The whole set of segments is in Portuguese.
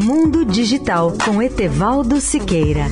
Mundo Digital com Etevaldo Siqueira.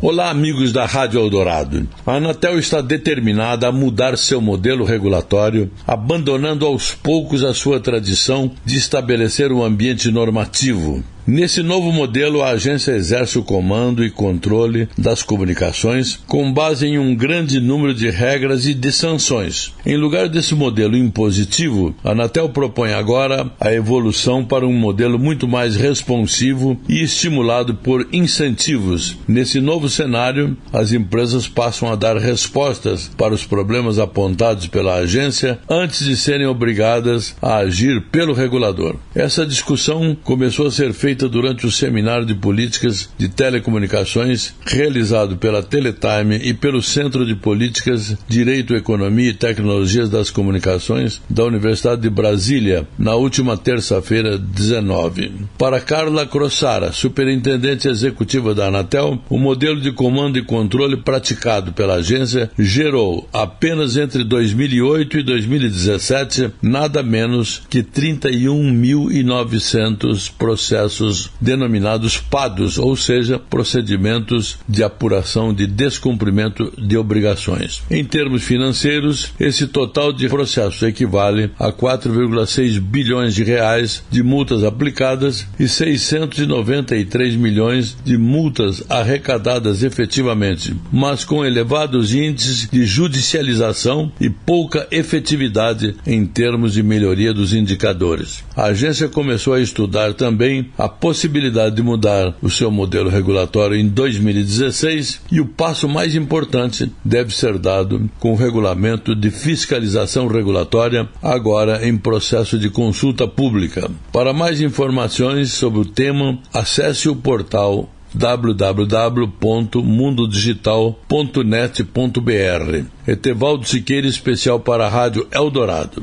Olá, amigos da Rádio Eldorado. A Anatel está determinada a mudar seu modelo regulatório, abandonando aos poucos a sua tradição de estabelecer um ambiente normativo. Nesse novo modelo, a agência exerce o comando e controle das comunicações com base em um grande número de regras e de sanções. Em lugar desse modelo impositivo, a Anatel propõe agora a evolução para um modelo muito mais responsivo e estimulado por incentivos. Nesse novo cenário, as empresas passam a dar respostas para os problemas apontados pela agência antes de serem obrigadas a agir pelo regulador. Essa discussão começou a ser feita feita durante o Seminário de Políticas de Telecomunicações realizado pela Teletime e pelo Centro de Políticas, Direito, Economia e Tecnologias das Comunicações da Universidade de Brasília, na última terça-feira, 19. Para Carla Crossara, superintendente executiva da Anatel, o modelo de comando e controle praticado pela agência gerou, apenas entre 2008 e 2017, nada menos que 31.900 processos processos denominados PADOS, ou seja, procedimentos de apuração de descumprimento de obrigações. Em termos financeiros, esse total de processos equivale a 4,6 bilhões de reais de multas aplicadas e 693 milhões de multas arrecadadas efetivamente, mas com elevados índices de judicialização e pouca efetividade em termos de melhoria dos indicadores. A agência começou a estudar também a possibilidade de mudar o seu modelo regulatório em 2016 e o passo mais importante deve ser dado com o regulamento de fiscalização regulatória, agora em processo de consulta pública. Para mais informações sobre o tema, acesse o portal www.mundodigital.net.br. Etevaldo Siqueira, especial para a Rádio Eldorado.